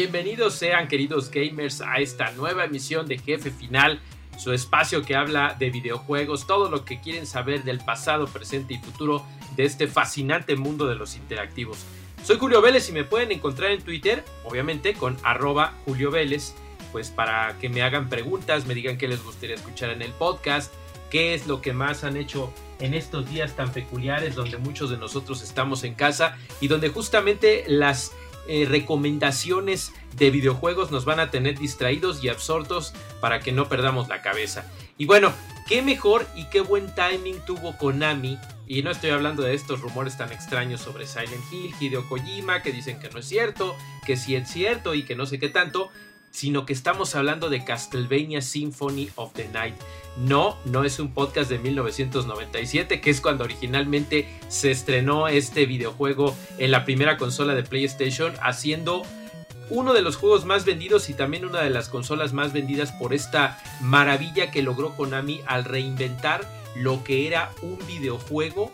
Bienvenidos sean queridos gamers a esta nueva emisión de Jefe Final, su espacio que habla de videojuegos, todo lo que quieren saber del pasado, presente y futuro de este fascinante mundo de los interactivos. Soy Julio Vélez y me pueden encontrar en Twitter, obviamente con arroba Julio Vélez, pues para que me hagan preguntas, me digan qué les gustaría escuchar en el podcast, qué es lo que más han hecho en estos días tan peculiares donde muchos de nosotros estamos en casa y donde justamente las eh, recomendaciones de videojuegos nos van a tener distraídos y absortos para que no perdamos la cabeza. Y bueno, qué mejor y qué buen timing tuvo Konami. Y no estoy hablando de estos rumores tan extraños sobre Silent Hill, Hideo Kojima, que dicen que no es cierto, que sí es cierto y que no sé qué tanto, sino que estamos hablando de Castlevania Symphony of the Night. No, no es un podcast de 1997, que es cuando originalmente se estrenó este videojuego en la primera consola de PlayStation, haciendo uno de los juegos más vendidos y también una de las consolas más vendidas por esta maravilla que logró Konami al reinventar lo que era un videojuego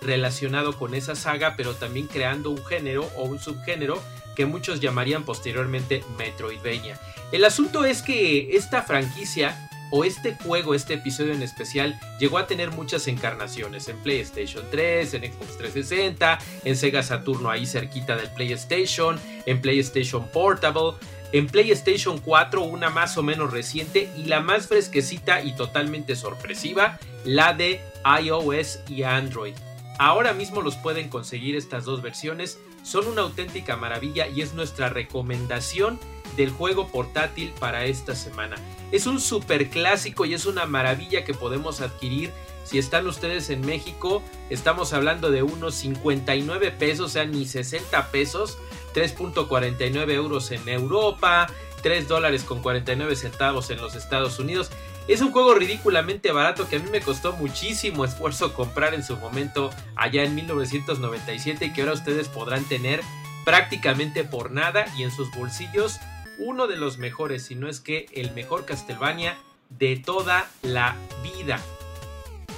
relacionado con esa saga, pero también creando un género o un subgénero que muchos llamarían posteriormente Metroidvania. El asunto es que esta franquicia o este juego, este episodio en especial, llegó a tener muchas encarnaciones en PlayStation 3, en Xbox 360, en Sega Saturno ahí cerquita del PlayStation, en PlayStation Portable, en PlayStation 4 una más o menos reciente y la más fresquecita y totalmente sorpresiva, la de iOS y Android. Ahora mismo los pueden conseguir estas dos versiones, son una auténtica maravilla y es nuestra recomendación del juego portátil para esta semana. Es un super clásico y es una maravilla que podemos adquirir. Si están ustedes en México, estamos hablando de unos 59 pesos, o sea, ni 60 pesos, 3.49 euros en Europa, 3 dólares con 49 centavos en los Estados Unidos. Es un juego ridículamente barato que a mí me costó muchísimo esfuerzo comprar en su momento allá en 1997 y que ahora ustedes podrán tener prácticamente por nada y en sus bolsillos uno de los mejores, si no es que el mejor Castlevania de toda la vida.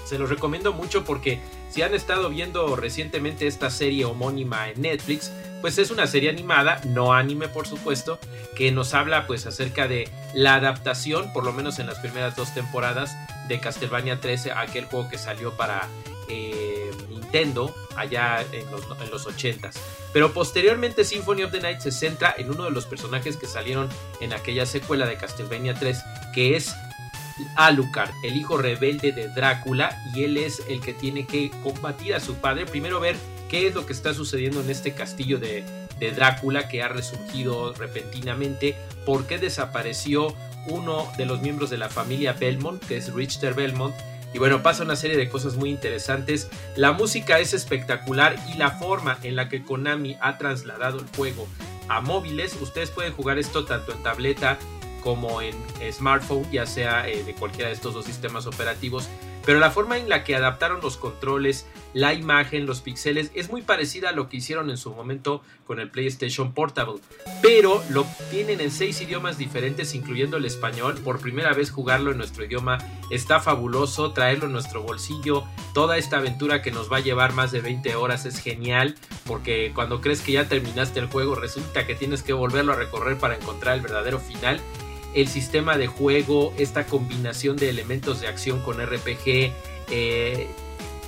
Se los recomiendo mucho porque si han estado viendo recientemente esta serie homónima en Netflix, pues es una serie animada, no anime por supuesto, que nos habla pues acerca de la adaptación, por lo menos en las primeras dos temporadas de Castlevania 13, aquel juego que salió para eh, Nintendo allá en los, en los 80s. Pero posteriormente Symphony of the Night se centra en uno de los personajes que salieron en aquella secuela de Castlevania 3, que es Alucard, el hijo rebelde de Drácula, y él es el que tiene que combatir a su padre. Primero ver qué es lo que está sucediendo en este castillo de, de Drácula que ha resurgido repentinamente, por qué desapareció uno de los miembros de la familia Belmont, que es Richter Belmont, y bueno, pasa una serie de cosas muy interesantes. La música es espectacular y la forma en la que Konami ha trasladado el juego a móviles, ustedes pueden jugar esto tanto en tableta como en smartphone, ya sea eh, de cualquiera de estos dos sistemas operativos. Pero la forma en la que adaptaron los controles, la imagen, los píxeles, es muy parecida a lo que hicieron en su momento con el PlayStation Portable. Pero lo tienen en seis idiomas diferentes, incluyendo el español. Por primera vez jugarlo en nuestro idioma está fabuloso, traerlo en nuestro bolsillo. Toda esta aventura que nos va a llevar más de 20 horas es genial, porque cuando crees que ya terminaste el juego, resulta que tienes que volverlo a recorrer para encontrar el verdadero final el sistema de juego, esta combinación de elementos de acción con RPG, eh,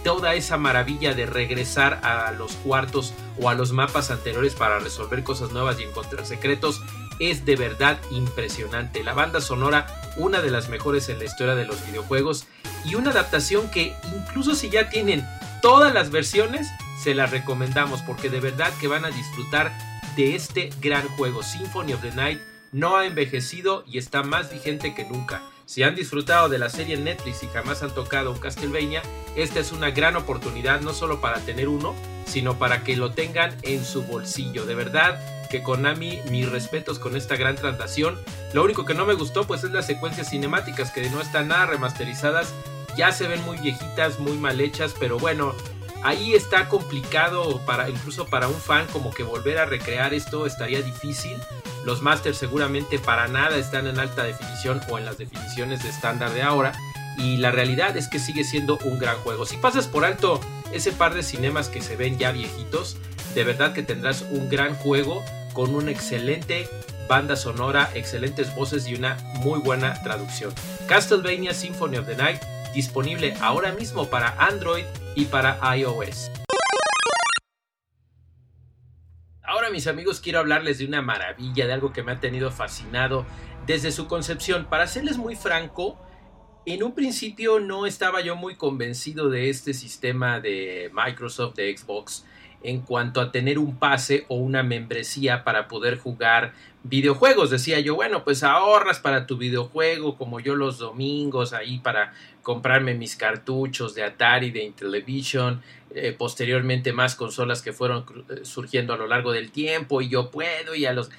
toda esa maravilla de regresar a los cuartos o a los mapas anteriores para resolver cosas nuevas y encontrar secretos, es de verdad impresionante. La banda sonora, una de las mejores en la historia de los videojuegos, y una adaptación que incluso si ya tienen todas las versiones, se las recomendamos porque de verdad que van a disfrutar de este gran juego, Symphony of the Night no ha envejecido y está más vigente que nunca. Si han disfrutado de la serie Netflix y jamás han tocado un Castlevania, esta es una gran oportunidad no solo para tener uno, sino para que lo tengan en su bolsillo. De verdad que Konami, mis respetos con esta gran traslación. Lo único que no me gustó pues es las secuencias cinemáticas que no están nada remasterizadas. Ya se ven muy viejitas, muy mal hechas, pero bueno, ahí está complicado para incluso para un fan como que volver a recrear esto estaría difícil. Los masters seguramente para nada están en alta definición o en las definiciones de estándar de ahora. Y la realidad es que sigue siendo un gran juego. Si pasas por alto ese par de cinemas que se ven ya viejitos, de verdad que tendrás un gran juego con una excelente banda sonora, excelentes voces y una muy buena traducción. Castlevania Symphony of the Night disponible ahora mismo para Android y para iOS. Ahora mis amigos quiero hablarles de una maravilla, de algo que me ha tenido fascinado desde su concepción. Para serles muy franco, en un principio no estaba yo muy convencido de este sistema de Microsoft de Xbox en cuanto a tener un pase o una membresía para poder jugar videojuegos. Decía yo, bueno, pues ahorras para tu videojuego, como yo los domingos, ahí para comprarme mis cartuchos de Atari, de Intellivision, eh, posteriormente más consolas que fueron eh, surgiendo a lo largo del tiempo, y yo puedo, y a los...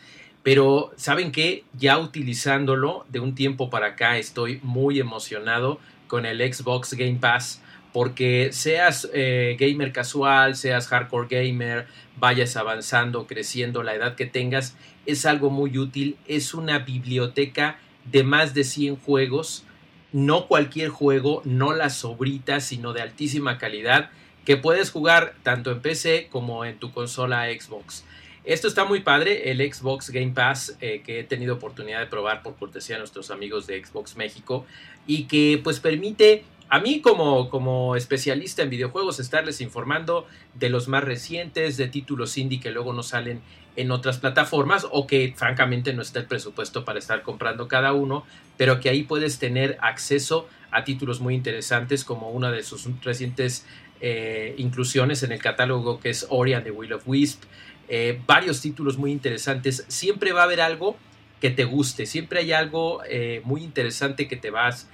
Pero, ¿saben qué? Ya utilizándolo de un tiempo para acá estoy muy emocionado con el Xbox Game Pass porque seas eh, gamer casual, seas hardcore gamer, vayas avanzando, creciendo, la edad que tengas, es algo muy útil. Es una biblioteca de más de 100 juegos, no cualquier juego, no las sobritas, sino de altísima calidad, que puedes jugar tanto en PC como en tu consola Xbox. Esto está muy padre, el Xbox Game Pass eh, que he tenido oportunidad de probar por cortesía de nuestros amigos de Xbox México y que pues permite a mí como, como especialista en videojuegos estarles informando de los más recientes, de títulos indie que luego no salen en otras plataformas o que francamente no está el presupuesto para estar comprando cada uno, pero que ahí puedes tener acceso a títulos muy interesantes como una de sus recientes eh, inclusiones en el catálogo que es Ori and the Will of Wisp, eh, varios títulos muy interesantes, siempre va a haber algo que te guste, siempre hay algo eh, muy interesante que te vas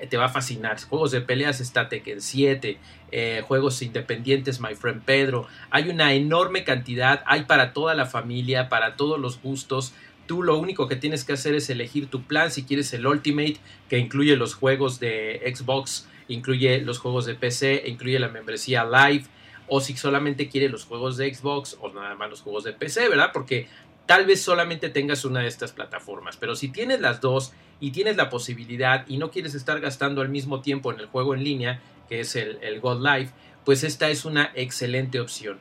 eh, te va a fascinar. Juegos de peleas está Tekken 7, eh, juegos independientes My Friend Pedro. Hay una enorme cantidad, hay para toda la familia, para todos los gustos. Tú lo único que tienes que hacer es elegir tu plan. Si quieres el Ultimate, que incluye los juegos de Xbox, incluye los juegos de PC, incluye la membresía Live. O si solamente quieres los juegos de Xbox o nada más los juegos de PC, ¿verdad? Porque tal vez solamente tengas una de estas plataformas, pero si tienes las dos y tienes la posibilidad y no quieres estar gastando al mismo tiempo en el juego en línea, que es el, el God Life, pues esta es una excelente opción.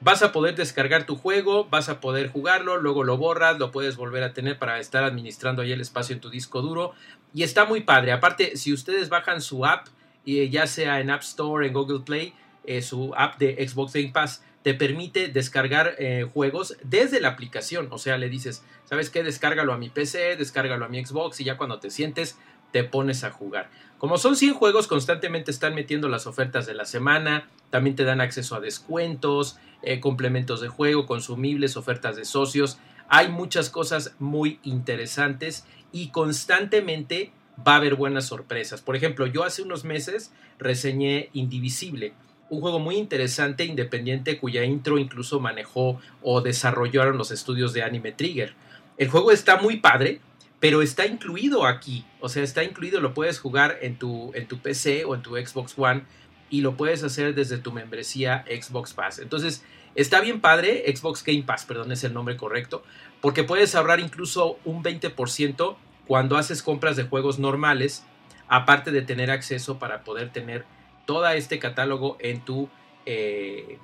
Vas a poder descargar tu juego, vas a poder jugarlo, luego lo borras, lo puedes volver a tener para estar administrando ahí el espacio en tu disco duro y está muy padre. Aparte, si ustedes bajan su app, ya sea en App Store, en Google Play, eh, su app de Xbox Game Pass, te permite descargar eh, juegos desde la aplicación. O sea, le dices, ¿sabes qué? Descárgalo a mi PC, descárgalo a mi Xbox y ya cuando te sientes te pones a jugar. Como son 100 juegos, constantemente están metiendo las ofertas de la semana, también te dan acceso a descuentos, eh, complementos de juego, consumibles, ofertas de socios. Hay muchas cosas muy interesantes y constantemente va a haber buenas sorpresas. Por ejemplo, yo hace unos meses reseñé Indivisible un juego muy interesante, independiente, cuya intro incluso manejó o desarrollaron los estudios de Anime Trigger. El juego está muy padre, pero está incluido aquí. O sea, está incluido, lo puedes jugar en tu, en tu PC o en tu Xbox One y lo puedes hacer desde tu membresía Xbox Pass. Entonces, está bien padre, Xbox Game Pass, perdón, es el nombre correcto, porque puedes ahorrar incluso un 20% cuando haces compras de juegos normales, aparte de tener acceso para poder tener todo este catálogo en tu eh,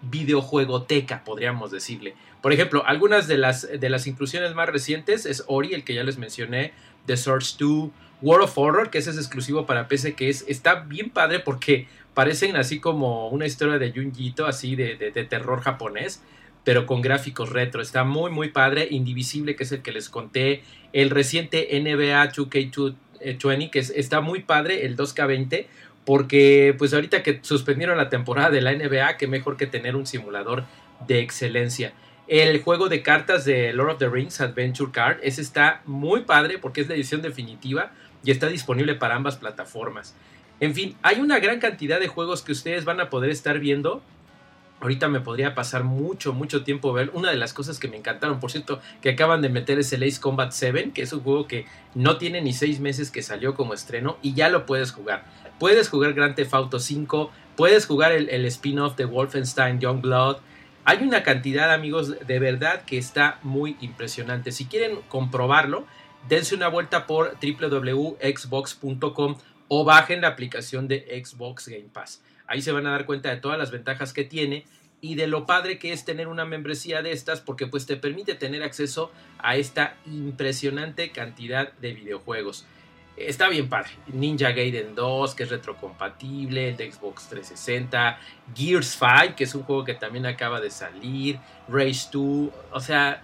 videojuegoteca, podríamos decirle. Por ejemplo, algunas de las, de las inclusiones más recientes es Ori, el que ya les mencioné, The Source 2, World of Horror, que ese es exclusivo para PC, que es, está bien padre porque parecen así como una historia de Junjito, así de, de, terror japonés, pero con gráficos retro. Está muy, muy padre. Indivisible, que es el que les conté. El reciente NBA 2K20, que está muy padre, el 2K20 porque pues ahorita que suspendieron la temporada de la NBA, qué mejor que tener un simulador de excelencia. El juego de cartas de Lord of the Rings Adventure Card, ese está muy padre porque es la edición definitiva y está disponible para ambas plataformas. En fin, hay una gran cantidad de juegos que ustedes van a poder estar viendo Ahorita me podría pasar mucho, mucho tiempo ver. Una de las cosas que me encantaron, por cierto, que acaban de meter es el Ace Combat 7, que es un juego que no tiene ni seis meses que salió como estreno y ya lo puedes jugar. Puedes jugar Grand Theft Auto 5, puedes jugar el, el spin-off de Wolfenstein Youngblood. Hay una cantidad, amigos, de verdad que está muy impresionante. Si quieren comprobarlo, dense una vuelta por www.xbox.com o bajen la aplicación de Xbox Game Pass. Ahí se van a dar cuenta de todas las ventajas que tiene y de lo padre que es tener una membresía de estas porque pues te permite tener acceso a esta impresionante cantidad de videojuegos. Está bien padre. Ninja Gaiden 2, que es retrocompatible, el de Xbox 360, Gears 5, que es un juego que también acaba de salir, Rage 2, o sea,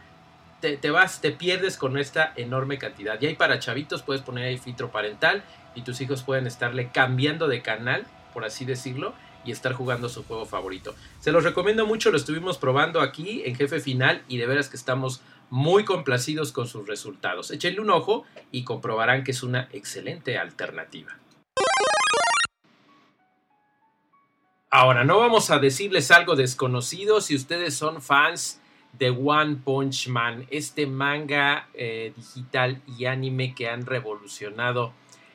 te, te, vas, te pierdes con esta enorme cantidad. Y ahí para chavitos puedes poner ahí filtro parental y tus hijos pueden estarle cambiando de canal por así decirlo, y estar jugando su juego favorito. Se los recomiendo mucho, lo estuvimos probando aquí en Jefe Final y de veras que estamos muy complacidos con sus resultados. Échenle un ojo y comprobarán que es una excelente alternativa. Ahora, no vamos a decirles algo desconocido si ustedes son fans de One Punch Man, este manga eh, digital y anime que han revolucionado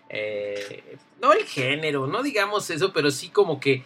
eh, no el género, no digamos eso, pero sí como que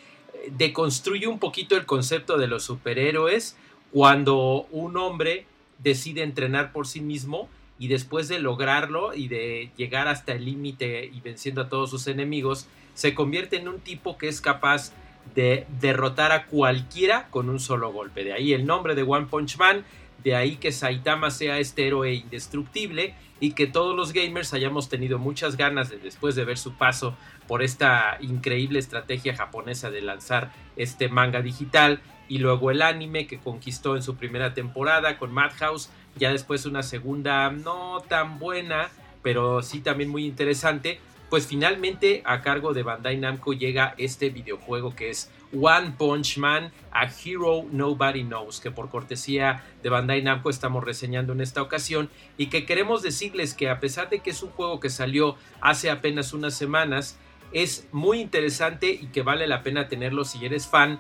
deconstruye un poquito el concepto de los superhéroes cuando un hombre decide entrenar por sí mismo y después de lograrlo y de llegar hasta el límite y venciendo a todos sus enemigos, se convierte en un tipo que es capaz de derrotar a cualquiera con un solo golpe. De ahí el nombre de One Punch Man, de ahí que Saitama sea este héroe indestructible y que todos los gamers hayamos tenido muchas ganas de, después de ver su paso por esta increíble estrategia japonesa de lanzar este manga digital y luego el anime que conquistó en su primera temporada con Madhouse, ya después una segunda no tan buena, pero sí también muy interesante, pues finalmente a cargo de Bandai Namco llega este videojuego que es One Punch Man, A Hero Nobody Knows, que por cortesía de Bandai Namco estamos reseñando en esta ocasión y que queremos decirles que a pesar de que es un juego que salió hace apenas unas semanas, es muy interesante y que vale la pena tenerlo si eres fan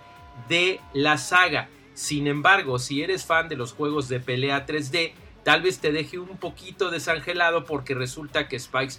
de la saga. Sin embargo, si eres fan de los juegos de pelea 3D, tal vez te deje un poquito desangelado porque resulta que Spikes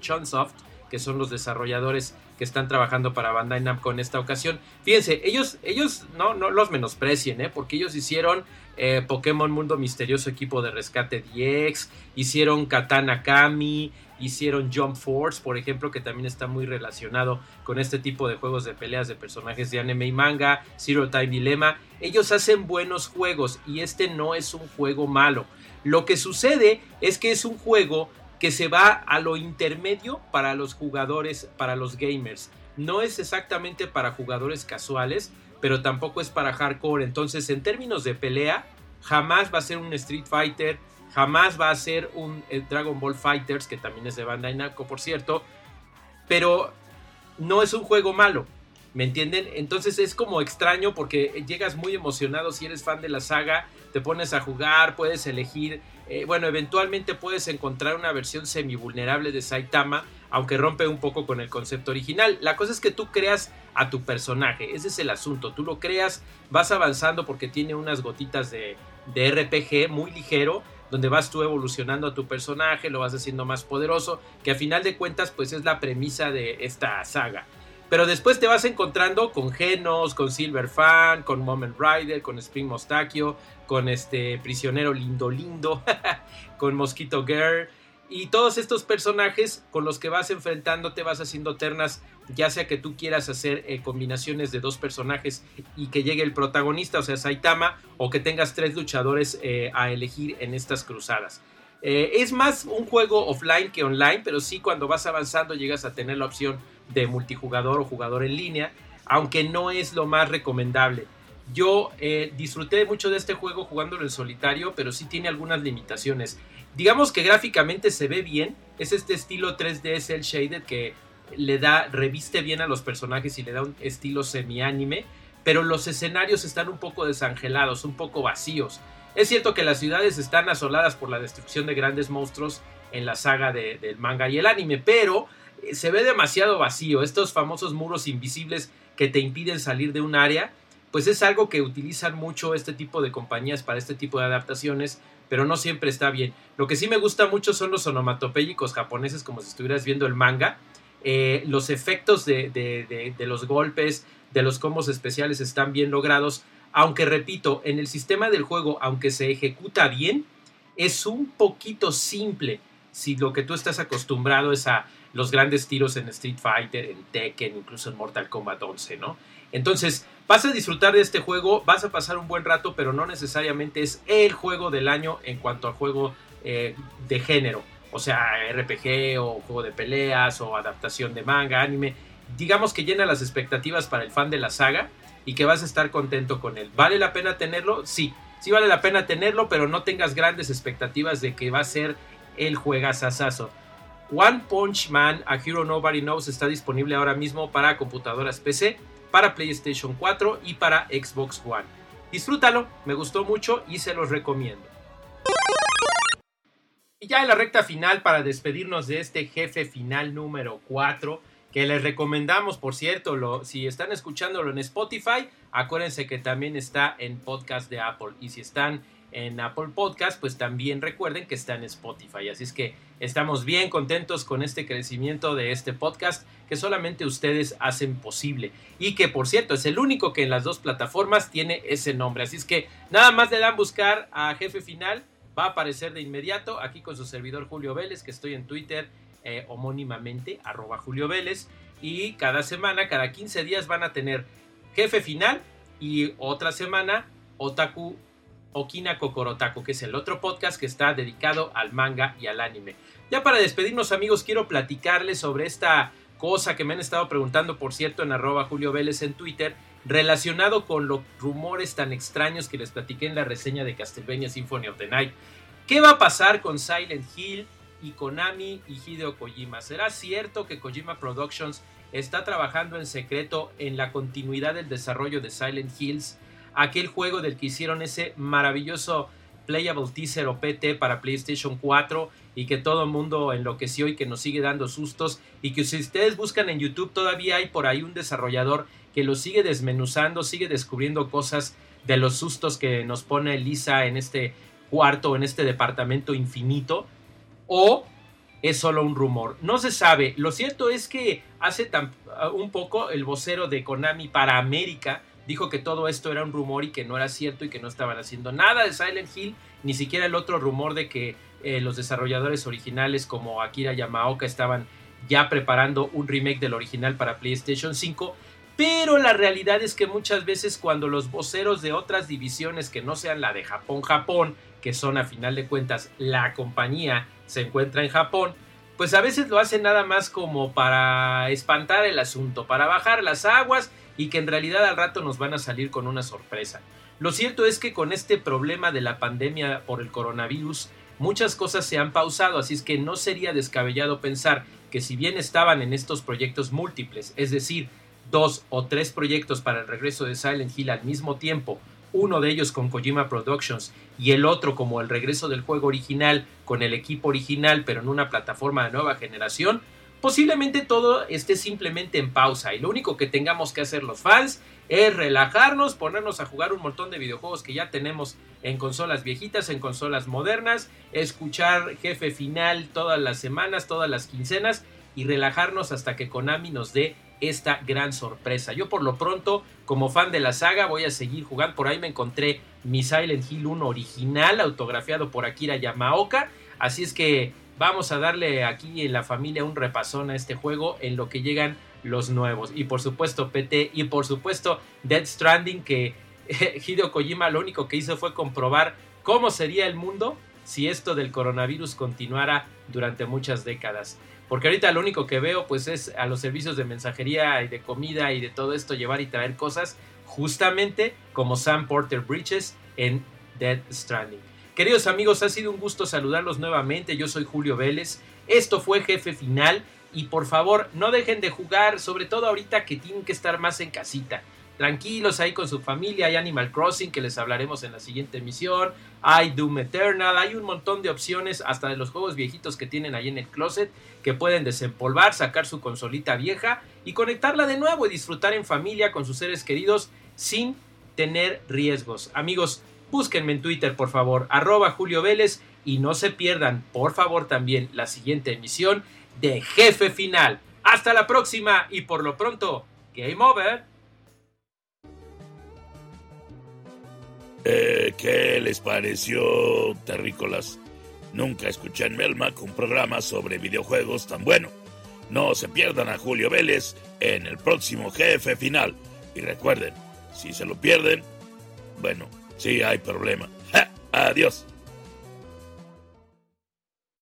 Chunsoft, que son los desarrolladores que están trabajando para Bandai Namco en esta ocasión. Fíjense, ellos, ellos no, no los menosprecien, ¿eh? porque ellos hicieron eh, Pokémon Mundo Misterioso Equipo de Rescate DX, hicieron Katana Kami, hicieron Jump Force, por ejemplo, que también está muy relacionado con este tipo de juegos de peleas de personajes de anime y manga, Zero Time Dilemma. Ellos hacen buenos juegos y este no es un juego malo. Lo que sucede es que es un juego que se va a lo intermedio para los jugadores, para los gamers. No es exactamente para jugadores casuales, pero tampoco es para hardcore. Entonces, en términos de pelea, jamás va a ser un Street Fighter, jamás va a ser un eh, Dragon Ball Fighters, que también es de Bandai Namco, por cierto, pero no es un juego malo. ¿Me entienden? Entonces es como extraño porque llegas muy emocionado si eres fan de la saga, te pones a jugar, puedes elegir, eh, bueno, eventualmente puedes encontrar una versión semi vulnerable de Saitama, aunque rompe un poco con el concepto original. La cosa es que tú creas a tu personaje, ese es el asunto, tú lo creas, vas avanzando porque tiene unas gotitas de, de RPG muy ligero, donde vas tú evolucionando a tu personaje, lo vas haciendo más poderoso, que a final de cuentas pues es la premisa de esta saga. Pero después te vas encontrando con Genos, con Silver Fan, con Moment Rider, con Spring Mostachio, con este prisionero lindo lindo, con Mosquito Girl. Y todos estos personajes con los que vas enfrentando te vas haciendo ternas, ya sea que tú quieras hacer eh, combinaciones de dos personajes y que llegue el protagonista, o sea, Saitama, o que tengas tres luchadores eh, a elegir en estas cruzadas. Eh, es más un juego offline que online, pero sí cuando vas avanzando llegas a tener la opción de multijugador o jugador en línea, aunque no es lo más recomendable. Yo eh, disfruté mucho de este juego jugándolo en solitario, pero sí tiene algunas limitaciones. Digamos que gráficamente se ve bien, es este estilo 3D cel shaded que le da, reviste bien a los personajes y le da un estilo semi-anime, pero los escenarios están un poco desangelados, un poco vacíos. Es cierto que las ciudades están asoladas por la destrucción de grandes monstruos en la saga del manga y el anime, pero se ve demasiado vacío. Estos famosos muros invisibles que te impiden salir de un área pues es algo que utilizan mucho este tipo de compañías para este tipo de adaptaciones, pero no siempre está bien. Lo que sí me gusta mucho son los onomatopéyicos japoneses, como si estuvieras viendo el manga. Eh, los efectos de, de, los golpes, de los combos especiales están bien logrados, aunque repito, en el sistema del juego, aunque se ejecuta bien, es un poquito simple si lo que tú estás acostumbrado es a los grandes tiros en Street Fighter, en Tekken, incluso en Mortal Kombat 11, ¿no? Entonces, vas a disfrutar de este juego, vas a pasar un buen rato, pero no necesariamente es el juego del año en cuanto a juego eh, de género. O sea, RPG o juego de peleas o adaptación de manga, anime. Digamos que llena las expectativas para el fan de la saga y que vas a estar contento con él. ¿Vale la pena tenerlo? Sí, sí vale la pena tenerlo, pero no tengas grandes expectativas de que va a ser el juegazazazo. One Punch Man, A Hero Nobody Knows está disponible ahora mismo para computadoras PC, para PlayStation 4 y para Xbox One. Disfrútalo, me gustó mucho y se los recomiendo. Y ya en la recta final para despedirnos de este jefe final número 4, que les recomendamos, por cierto, lo, si están escuchándolo en Spotify, acuérdense que también está en podcast de Apple. Y si están en Apple Podcast, pues también recuerden que está en Spotify. Así es que estamos bien contentos con este crecimiento de este podcast que solamente ustedes hacen posible. Y que por cierto es el único que en las dos plataformas tiene ese nombre. Así es que nada más le dan buscar a Jefe Final. Va a aparecer de inmediato aquí con su servidor Julio Vélez, que estoy en Twitter eh, homónimamente, arroba Julio Vélez. Y cada semana, cada 15 días van a tener Jefe Final y otra semana Otaku Okina Kokorotaku, que es el otro podcast que está dedicado al manga y al anime. Ya para despedirnos amigos, quiero platicarles sobre esta cosa que me han estado preguntando, por cierto, en arroba Julio Vélez en Twitter, relacionado con los rumores tan extraños que les platiqué en la reseña de Castlevania Symphony of the Night. ¿Qué va a pasar con Silent Hill y Konami y Hideo Kojima? ¿Será cierto que Kojima Productions está trabajando en secreto en la continuidad del desarrollo de Silent Hills? Aquel juego del que hicieron ese maravilloso Playable Teaser o PT para PlayStation 4 y que todo el mundo enloqueció y que nos sigue dando sustos y que si ustedes buscan en YouTube todavía hay por ahí un desarrollador que lo sigue desmenuzando, sigue descubriendo cosas de los sustos que nos pone Lisa en este cuarto, en este departamento infinito, o es solo un rumor. No se sabe. Lo cierto es que hace tan, un poco el vocero de Konami para América dijo que todo esto era un rumor y que no era cierto y que no estaban haciendo nada de Silent Hill, ni siquiera el otro rumor de que eh, los desarrolladores originales como Akira Yamaoka estaban ya preparando un remake del original para PlayStation 5. Pero la realidad es que muchas veces cuando los voceros de otras divisiones que no sean la de Japón, Japón, que son a final de cuentas la compañía, se encuentra en Japón, pues a veces lo hacen nada más como para espantar el asunto, para bajar las aguas y que en realidad al rato nos van a salir con una sorpresa. Lo cierto es que con este problema de la pandemia por el coronavirus, muchas cosas se han pausado, así es que no sería descabellado pensar que si bien estaban en estos proyectos múltiples, es decir, dos o tres proyectos para el regreso de Silent Hill al mismo tiempo, uno de ellos con Kojima Productions y el otro como el regreso del juego original con el equipo original pero en una plataforma de nueva generación, posiblemente todo esté simplemente en pausa y lo único que tengamos que hacer los fans es relajarnos, ponernos a jugar un montón de videojuegos que ya tenemos en consolas viejitas, en consolas modernas, escuchar jefe final todas las semanas, todas las quincenas y relajarnos hasta que Konami nos dé esta gran sorpresa. Yo por lo pronto, como fan de la saga, voy a seguir jugando. Por ahí me encontré mi Silent Hill 1 original, autografiado por Akira Yamaoka. Así es que vamos a darle aquí en la familia un repasón a este juego en lo que llegan los nuevos. Y por supuesto PT y por supuesto Dead Stranding que Hideo Kojima lo único que hizo fue comprobar cómo sería el mundo si esto del coronavirus continuara durante muchas décadas. Porque ahorita lo único que veo pues es a los servicios de mensajería y de comida y de todo esto llevar y traer cosas justamente como Sam Porter Bridges en Dead Stranding. Queridos amigos, ha sido un gusto saludarlos nuevamente. Yo soy Julio Vélez. Esto fue Jefe Final. Y por favor, no dejen de jugar, sobre todo ahorita que tienen que estar más en casita. Tranquilos ahí con su familia. Hay Animal Crossing que les hablaremos en la siguiente emisión. Hay Doom Eternal. Hay un montón de opciones, hasta de los juegos viejitos que tienen ahí en el closet, que pueden desempolvar, sacar su consolita vieja y conectarla de nuevo y disfrutar en familia con sus seres queridos sin tener riesgos. Amigos, búsquenme en Twitter, por favor, arroba Julio Vélez y no se pierdan, por favor, también la siguiente emisión de Jefe Final. Hasta la próxima y por lo pronto, Game Over. Eh, ¿Qué les pareció, terrícolas? Nunca escuché en Melmac un programa sobre videojuegos tan bueno. No se pierdan a Julio Vélez en el próximo jefe final. Y recuerden, si se lo pierden, bueno, sí hay problema. Adiós.